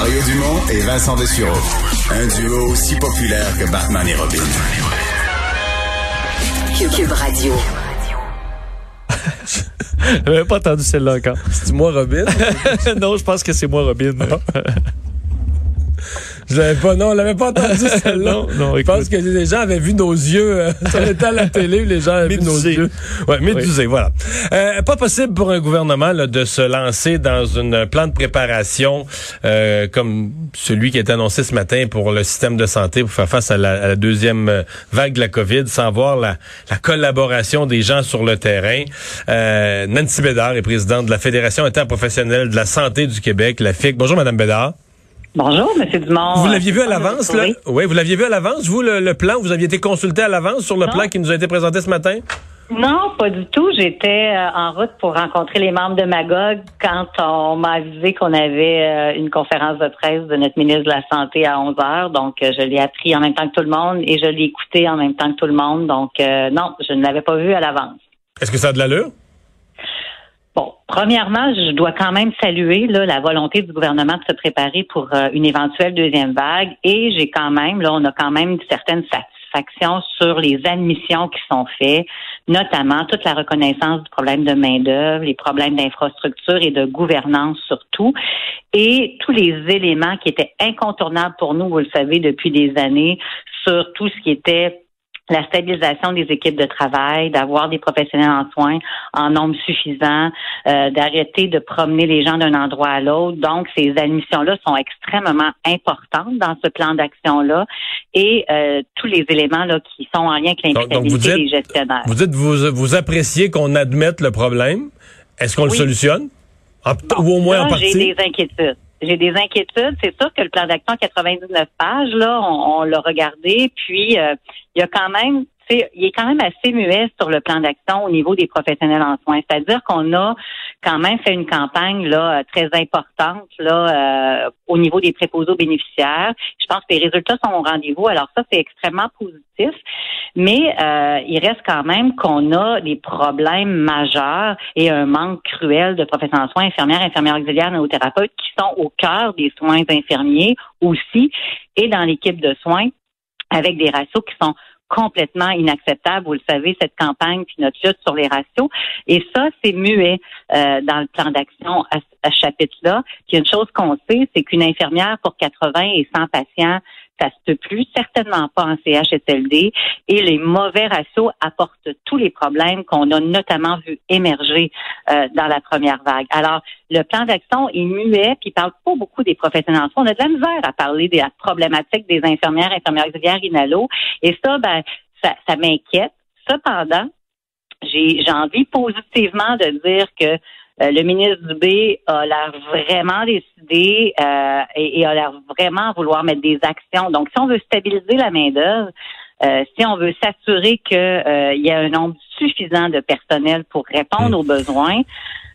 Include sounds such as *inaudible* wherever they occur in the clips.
Mario Dumont et Vincent Dessureau. Un duo aussi populaire que Batman et Robin. Cube Radio. *laughs* J'avais pas entendu celle-là encore. C'est moi Robin? *laughs* non, je pense que c'est moi, Robin. *laughs* Je l'avais pas, non, on l'avait pas entendu *laughs* celle-là. Non, non, Je pense que les gens avaient vu nos yeux. Euh, *laughs* on était à la télé, les gens avaient vu nos yeux. Ouais, médusé, voilà. Euh, pas possible pour un gouvernement là, de se lancer dans un plan de préparation euh, comme celui qui est annoncé ce matin pour le système de santé pour faire face à la, à la deuxième euh, vague de la COVID sans voir la, la collaboration des gens sur le terrain. Euh, Nancy Bédard est présidente de la Fédération interprofessionnelle de la santé du Québec, la FIC. Bonjour, Madame Bédard. Bonjour, Monsieur Dumont. Vous l'aviez vu à l'avance, là? Oui. Oui, vous l'aviez vu à l'avance, vous, le, le plan? Vous aviez été consulté à l'avance sur le Non. plan qui nous a été présenté ce matin? Non, pas du tout. J'étais euh, en route pour rencontrer les membres de Magog quand on m'a avisé qu'on avait euh, une conférence de presse de notre ministre de la Santé à 11 heures. Donc, euh, je l'ai appris en même temps que tout le monde et je l'ai écouté en même temps que tout le monde. Donc, non, je ne l'avais pas vu à l'avance. Est-ce que ça a de l'allure? Bon, premièrement, je dois quand même saluer là, la volonté du gouvernement de se préparer pour euh, une éventuelle deuxième vague. Et j'ai quand même, là, on a quand même certaines satisfactions sur les admissions qui sont faites, notamment toute la reconnaissance du problème de main-d'œuvre, les problèmes d'infrastructure et de gouvernance surtout, et tous les éléments qui étaient incontournables pour nous, vous le savez, depuis des années, sur tout ce qui était la stabilisation des équipes de travail, d'avoir des professionnels en soins en nombre suffisant, euh, d'arrêter de promener les gens d'un endroit à l'autre. Donc, ces admissions-là sont extrêmement importantes dans ce plan d'action-là et euh, tous les éléments là qui sont en lien avec l'imputabilité des gestionnaires. Vous dites vous, vous appréciez qu'on admette le problème. Est-ce qu'on le solutionne? En- Bon, ou au moins là, en partie? J'ai des inquiétudes. J'ai des inquiétudes. C'est sûr que le plan d'action à 99 pages, là, on, on l'a regardé, puis euh, il y a quand même, il est quand même assez muet sur le plan d'action au niveau des professionnels en soins. C'est-à-dire qu'on a quand même fait une campagne là euh, très importante là euh, au niveau des préposés aux bénéficiaires. Je pense que les résultats sont au rendez-vous. Alors ça, c'est extrêmement positif. Mais euh, il reste quand même qu'on a des problèmes majeurs et un manque cruel de professionnels en soins, infirmières, infirmières auxiliaires, néothérapeutes qui sont au cœur des soins infirmiers aussi et dans l'équipe de soins avec des ratios qui sont complètement inacceptables. Vous le savez, cette campagne puis notre lutte sur les ratios. Et ça, c'est muet euh, dans le plan d'action à, à ce chapitre-là. Puis une chose qu'on sait, c'est qu'une infirmière pour 80 et 100 patients, ça se peut plus, certainement pas en CHSLD. Et les mauvais ratios apportent tous les problèmes qu'on a notamment vu émerger euh, dans la première vague. Alors, le plan d'action est muet, puis il parle pas beaucoup des professionnels en soins. On a de la misère à parler de la problématique des infirmières, infirmières auxiliaires, inhalo. Et ça, ben, ça, ça m'inquiète. Cependant, j'ai envie positivement de dire que euh, le ministre Dubé a l'air vraiment décidé euh, et, et a l'air vraiment vouloir mettre des actions. Donc, si on veut stabiliser la main-d'œuvre, euh, si on veut s'assurer qu'il y a un nombre suffisant de personnel pour répondre aux besoins,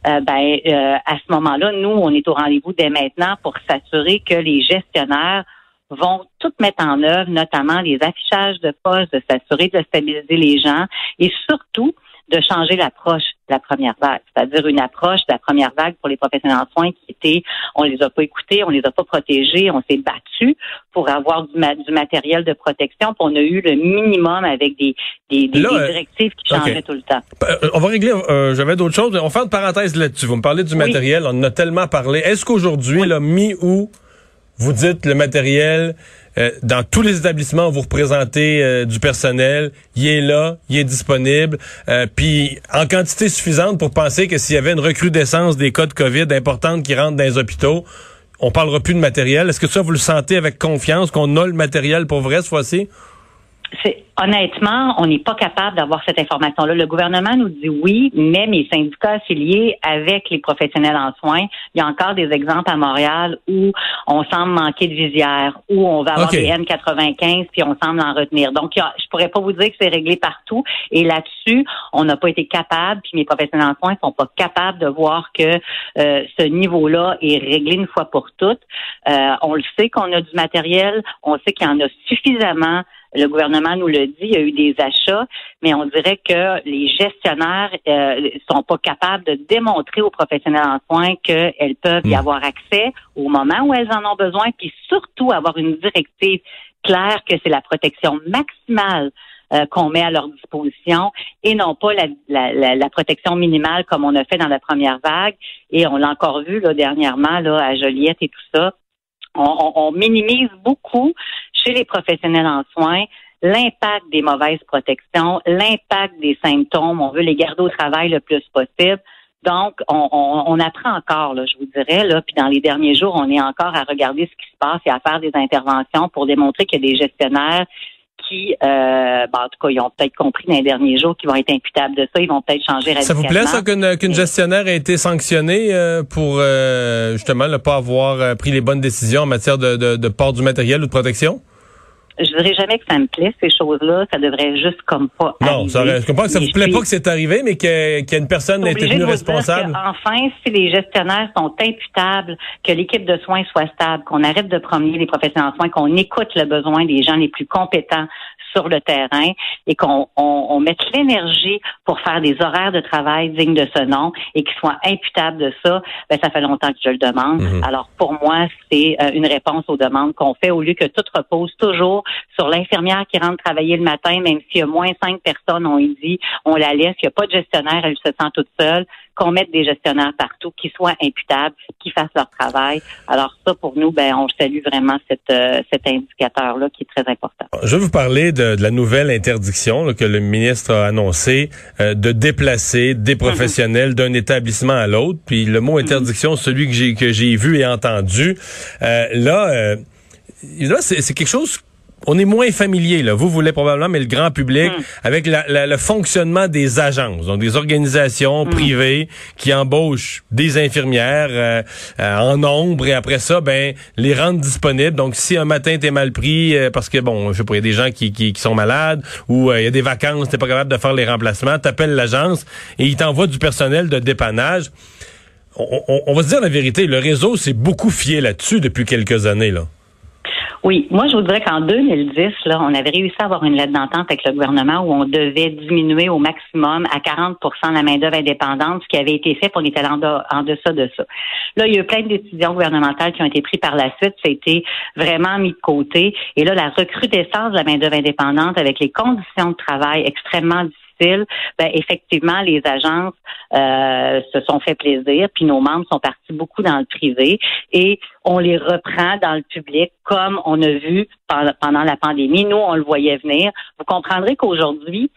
euh, ben euh, à ce moment-là, nous, on est au rendez-vous dès maintenant pour s'assurer que les gestionnaires vont tout mettre en œuvre, notamment les affichages de postes, de s'assurer de stabiliser les gens et surtout de changer l'approche de la première vague, c'est-à-dire une approche de la première vague pour les professionnels en soins qui était, on les a pas écoutés, on les a pas protégés, on s'est battu pour avoir du, ma- du matériel de protection, puis on a eu le minimum avec des, des, des- Là, des euh, directives qui changeaient ok. tout le temps. Euh, on va régler, euh, j'avais d'autres choses. On va faire une parenthèse là-dessus. Vous me parlez du matériel, on en a tellement parlé. Est-ce qu'aujourd'hui, là, mi-août, vous dites le matériel, euh, dans tous les établissements vous représentez euh, du personnel, il est là, il est disponible, euh, puis en quantité suffisante pour penser que s'il y avait une recrudescence des cas de COVID importante qui rentrent dans les hôpitaux, on parlera plus de matériel. Est-ce que ça, vous le sentez avec confiance qu'on a le matériel pour vrai cette fois-ci? C'est honnêtement, on n'est pas capable d'avoir cette information-là. Le gouvernement nous dit oui, mais mes syndicats affiliés avec les professionnels en soins, il y a encore des exemples à Montréal où on semble manquer de visière, où on va avoir des N95 puis on semble en retenir. Donc, a- je pourrais pas vous dire que c'est réglé partout. Et là-dessus, on n'a pas été capable, puis mes professionnels en soins sont pas capables de voir que euh, ce niveau-là est réglé une fois pour toutes. Euh, on le sait qu'on a du matériel, on sait qu'il y en a suffisamment le gouvernement nous le dit, il y a eu des achats, mais on dirait que les gestionnaires euh, sont pas capables de démontrer aux professionnels en soins qu'elles peuvent y Hmm. avoir accès au moment où elles en ont besoin, puis surtout avoir une directive claire que c'est la protection maximale euh, qu'on met à leur disposition et non pas la, la, la, la protection minimale comme on a fait dans la première vague. Et on l'a encore vu là, dernièrement là, à Joliette et tout ça. On, on- on minimise beaucoup chez les professionnels en soins l'impact des mauvaises protections, l'impact des symptômes. On veut les garder au travail le plus possible. Donc, on, on- on apprend encore, là, je vous dirais, là, puis dans les derniers jours, on est encore à regarder ce qui se passe et à faire des interventions pour démontrer qu'il y a des gestionnaires qui, euh, ben, en tout cas, ils ont peut-être compris dans les derniers jours qu'ils vont être imputables de ça, ils vont peut-être changer Ça radicalement. vous plaît, ça, qu'une qu'une gestionnaire ait été sanctionnée euh, pour euh, justement ne pas avoir euh, pris les bonnes décisions en matière de, de, de port du matériel ou de protection? Je dirais jamais que ça me plaît, ces choses-là. Ça devrait juste comme pas Non, arriver. ça, je comprends que ça vous plaît pas que c'est arrivé, mais qu'il y a une personne ait été tenue de responsable. enfin, si les gestionnaires sont imputables, que l'équipe de soins soit stable, qu'on arrête de promener les professionnels en soins, qu'on écoute le besoin des gens les plus compétents sur le terrain et qu'on on, on mette l'énergie pour faire des horaires de travail dignes de ce nom et qu'ils soient imputables de ça, ben, ça fait longtemps que je le demande. Mhm. Alors, pour moi, c'est euh, une réponse aux demandes qu'on fait au lieu que tout repose toujours sur l'infirmière qui rentre travailler le matin, même s'il y a moins cinq personnes, on y dit, on la laisse, il n'y a pas de gestionnaire, elle se sent toute seule, qu'on mette des gestionnaires partout, qui soient imputables, qui fassent leur travail. Alors ça, pour nous, ben, on salue vraiment cette, euh, cet indicateur-là qui est très important. Je vais vous parler de, de la nouvelle interdiction là, que le ministre a annoncée euh, de déplacer des professionnels d'un établissement à l'autre. Puis le mot interdiction, celui que j'ai que j'ai vu et entendu, euh, là, là c'est quelque chose on est moins familier, là. Vous voulez probablement, mais le grand public, avec la- la- le fonctionnement des agences, donc des organisations privées qui embauchent des infirmières euh, euh, en nombre et après ça, ben les rendent disponibles. Donc, si un matin t'es mal pris euh, parce que bon, je sais pas, il y a des gens qui, qui, qui sont malades ou euh, il y a des vacances, t'es pas capable de faire les remplacements, t'appelles l'agence et ils t'envoient du personnel de dépannage. On, on- on va se dire la vérité, le réseau s'est beaucoup fié là-dessus depuis quelques années, là. Oui, moi je vous dirais qu'en 2010, là, on avait réussi à avoir une lettre d'entente avec le gouvernement où on devait diminuer au maximum à 40% la main-d'œuvre indépendante, ce qui avait été fait, puis on était en, en deçà de ça. Là, il y a eu plein de décisions gouvernementales qui ont été prises par la suite, ça a été vraiment mis de côté. Et là, la recrudescence de la main-d'œuvre indépendante avec les conditions de travail extrêmement difficiles, ben, effectivement, les agences euh, se sont fait plaisir, puis nos membres sont partis beaucoup dans le privé et on les reprend dans le public comme on a vu pendant, la pandémie. Nous, on le voyait venir. Vous comprendrez qu'aujourd'hui,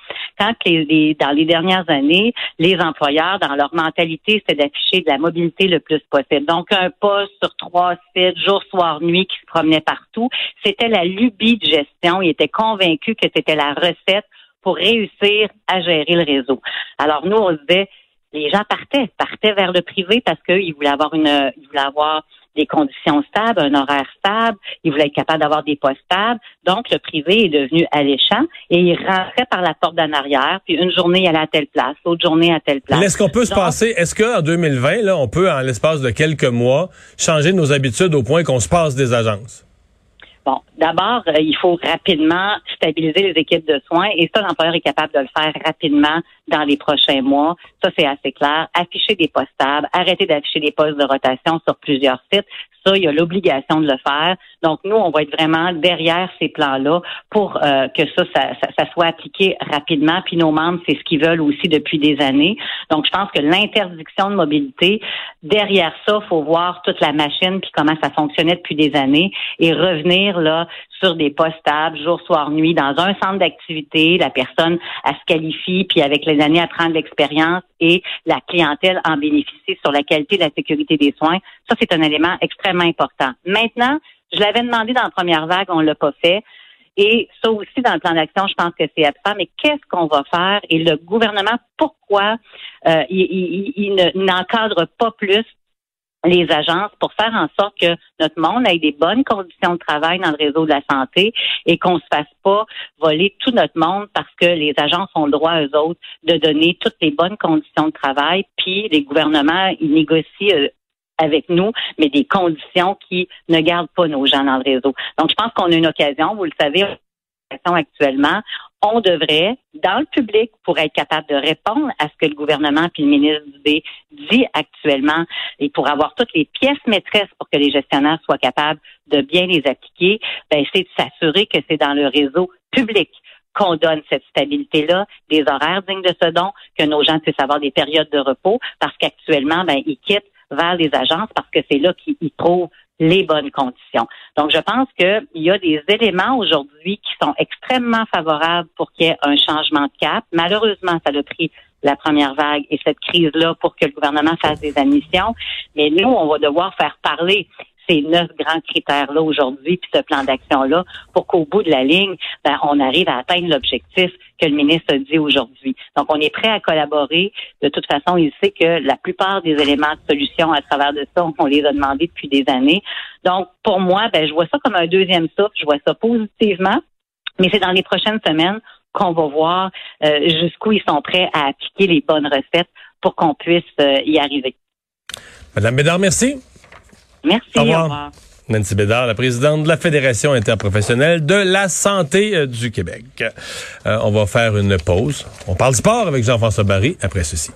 les, les- dans les dernières années, les employeurs, dans leur mentalité, c'était d'afficher de la mobilité le plus possible. Donc, un poste sur trois sites, jour, soir, nuit, qui se promenait partout, c'était la lubie de gestion. Ils étaient convaincus que c'était la recette pour réussir à gérer le réseau. Alors, nous, on se disait, les gens partaient, partaient vers le privé parce qu'ils voulaient avoir une, ils voulaient avoir des conditions stables, un horaire stable, ils voulaient être capables d'avoir des postes stables. Donc, le privé est devenu alléchant et il rentrait par la porte d'en arrière, puis une journée, il allait à telle place, l'autre journée à telle place. Est-ce qu'on peut se passer, est-ce qu'en 2020, là, on peut, en l'espace de quelques mois, changer nos habitudes au point qu'on se passe des agences? Bon, d'abord, euh, il faut rapidement stabiliser les équipes de soins et ça, l'employeur est capable de le faire rapidement dans les prochains mois. Ça, c'est assez clair. Afficher des postes stables, arrêter d'afficher des postes de rotation sur plusieurs sites. Ça, il y a l'obligation de le faire. Donc, nous, on va être vraiment derrière ces plans-là pour euh, que ça, ça, ça, soit appliqué rapidement. Puis nos membres, c'est ce qu'ils veulent aussi depuis des années. Donc, je pense que l'interdiction de mobilité, derrière ça, faut voir toute la machine puis comment ça fonctionnait depuis des années et revenir là sur des postes stables, jour, soir, nuit, dans un centre d'activité. La personne, elle se qualifie, puis avec les années, elle prend de l'expérience et la clientèle en bénéficie sur la qualité de la sécurité des soins. Ça, c'est un élément extrêmement important. Maintenant, je l'avais demandé dans la première vague, on l'a pas fait. Et ça aussi, dans le plan d'action, je pense que c'est absent. Mais qu'est-ce qu'on va faire? Et le gouvernement, pourquoi euh, il, il- il ne- n'encadre pas plus les agences pour faire en sorte que notre monde ait des bonnes conditions de travail dans le réseau de la santé et qu'on se fasse pas voler tout notre monde parce que les agences ont le droit, eux autres, de donner toutes les bonnes conditions de travail, puis les gouvernements, ils négocient euh, avec nous, mais des conditions qui ne gardent pas nos gens dans le réseau. Donc, je pense qu'on a une occasion, vous le savez, actuellement, on devrait, dans le public, pour être capable de répondre à ce que le gouvernement puis le ministre Dubé dit actuellement et pour avoir toutes les pièces maîtresses pour que les gestionnaires soient capables de bien les appliquer, ben, c'est de s'assurer que c'est dans le réseau public qu'on donne cette stabilité-là, des horaires dignes de ce don, que nos gens puissent avoir des périodes de repos, parce qu'actuellement, ben, ils quittent vers les agences parce que c'est là qu'ils trouvent les bonnes conditions. Donc, je pense qu'il y a des éléments aujourd'hui qui sont extrêmement favorables pour qu'il y ait un changement de cap. Malheureusement, ça a pris la première vague et cette crise-là pour que le gouvernement fasse des admissions. Mais nous, on va devoir faire parler ces neuf grands critères-là aujourd'hui, puis ce plan d'action-là, pour qu'au bout de la ligne, ben, on arrive à atteindre l'objectif que le ministre dit aujourd'hui. Donc, on est prêt à collaborer. De toute façon, il sait que la plupart des éléments de solution à travers de ça, on les a demandés depuis des années. Donc, pour moi, ben, je vois ça comme un deuxième souffle. Je vois ça positivement. Mais c'est dans les prochaines semaines qu'on va voir euh, jusqu'où ils sont prêts à appliquer les bonnes recettes pour qu'on puisse euh, y arriver. Madame Bédard, merci. Merci. Au revoir. Nancy Bédard, la présidente de la Fédération interprofessionnelle de la santé euh, du Québec. Euh, on va faire une pause. On parle sport avec Jean-François Barry après ceci.